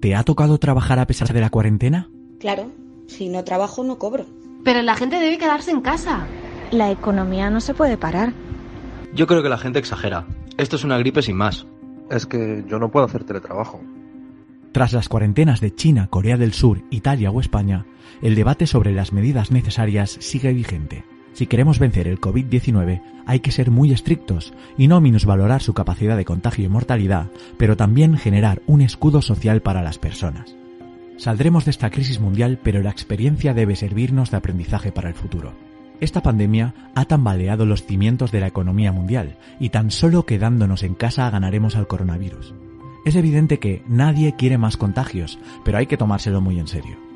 ¿Te ha tocado trabajar a pesar de la cuarentena? Claro, si no trabajo no cobro. Pero la gente debe quedarse en casa. La economía no se puede parar. Yo creo que la gente exagera. Esto es una gripe sin más. Es que yo no puedo hacer teletrabajo. Tras las cuarentenas de China, Corea del Sur, Italia o España, el debate sobre las medidas necesarias sigue vigente. Si queremos vencer el COVID-19, hay que ser muy estrictos y no minusvalorar su capacidad de contagio y mortalidad, pero también generar un escudo social para las personas. Saldremos de esta crisis mundial, pero la experiencia debe servirnos de aprendizaje para el futuro. Esta pandemia ha tambaleado los cimientos de la economía mundial y tan solo quedándonos en casa ganaremos al coronavirus. Es evidente que nadie quiere más contagios, pero hay que tomárselo muy en serio.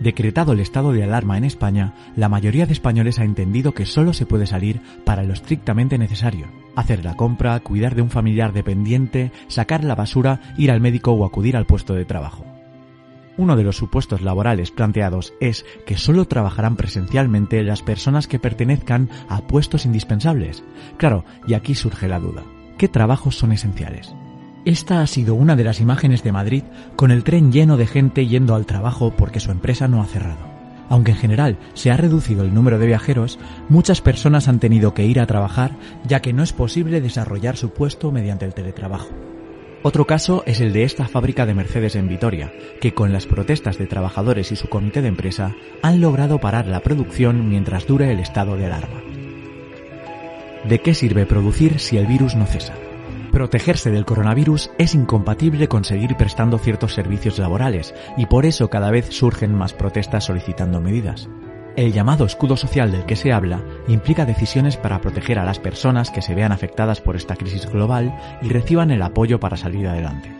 Decretado el estado de alarma en España, la mayoría de españoles ha entendido que solo se puede salir para lo estrictamente necesario. Hacer la compra, cuidar de un familiar dependiente, sacar la basura, ir al médico o acudir al puesto de trabajo. Uno de los supuestos laborales planteados es que solo trabajarán presencialmente las personas que pertenezcan a puestos indispensables. Claro, y aquí surge la duda. ¿Qué trabajos son esenciales? Esta ha sido una de las imágenes de Madrid con el tren lleno de gente yendo al trabajo porque su empresa no ha cerrado. Aunque en general se ha reducido el número de viajeros, muchas personas han tenido que ir a trabajar ya que no es posible desarrollar su puesto mediante el teletrabajo. Otro caso es el de esta fábrica de Mercedes en Vitoria, que con las protestas de trabajadores y su comité de empresa han logrado parar la producción mientras dure el estado de alarma. ¿De qué sirve producir si el virus no cesa? Protegerse del coronavirus es incompatible con seguir prestando ciertos servicios laborales y por eso cada vez surgen más protestas solicitando medidas. El llamado escudo social del que se habla implica decisiones para proteger a las personas que se vean afectadas por esta crisis global y reciban el apoyo para salir adelante.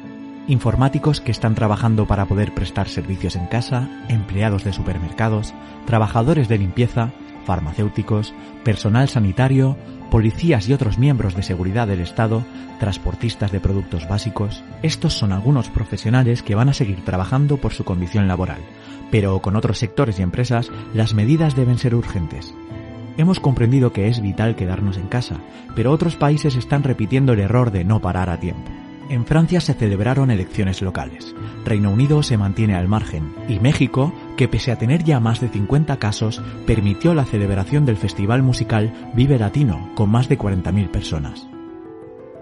Informáticos que están trabajando para poder prestar servicios en casa, empleados de supermercados, trabajadores de limpieza, farmacéuticos, personal sanitario, policías y otros miembros de seguridad del Estado, transportistas de productos básicos. Estos son algunos profesionales que van a seguir trabajando por su condición laboral, pero con otros sectores y empresas las medidas deben ser urgentes. Hemos comprendido que es vital quedarnos en casa, pero otros países están repitiendo el error de no parar a tiempo. En Francia se celebraron elecciones locales, Reino Unido se mantiene al margen y México, que pese a tener ya más de 50 casos, permitió la celebración del festival musical Vive Latino con más de 40.000 personas.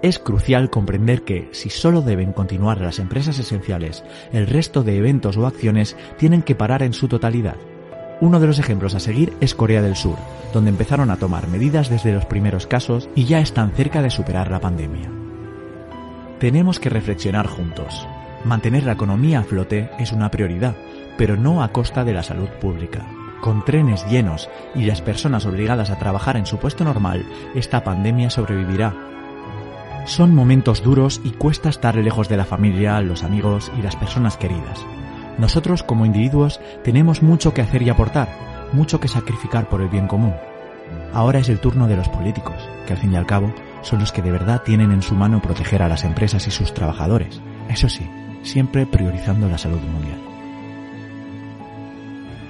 Es crucial comprender que, si solo deben continuar las empresas esenciales, el resto de eventos o acciones tienen que parar en su totalidad. Uno de los ejemplos a seguir es Corea del Sur, donde empezaron a tomar medidas desde los primeros casos y ya están cerca de superar la pandemia. Tenemos que reflexionar juntos. Mantener la economía a flote es una prioridad, pero no a costa de la salud pública. Con trenes llenos y las personas obligadas a trabajar en su puesto normal, esta pandemia sobrevivirá. Son momentos duros y cuesta estar lejos de la familia, los amigos y las personas queridas. Nosotros como individuos tenemos mucho que hacer y aportar, mucho que sacrificar por el bien común. Ahora es el turno de los políticos, que al fin y al cabo son los que de verdad tienen en su mano proteger a las empresas y sus trabajadores. Eso sí, siempre priorizando la salud mundial.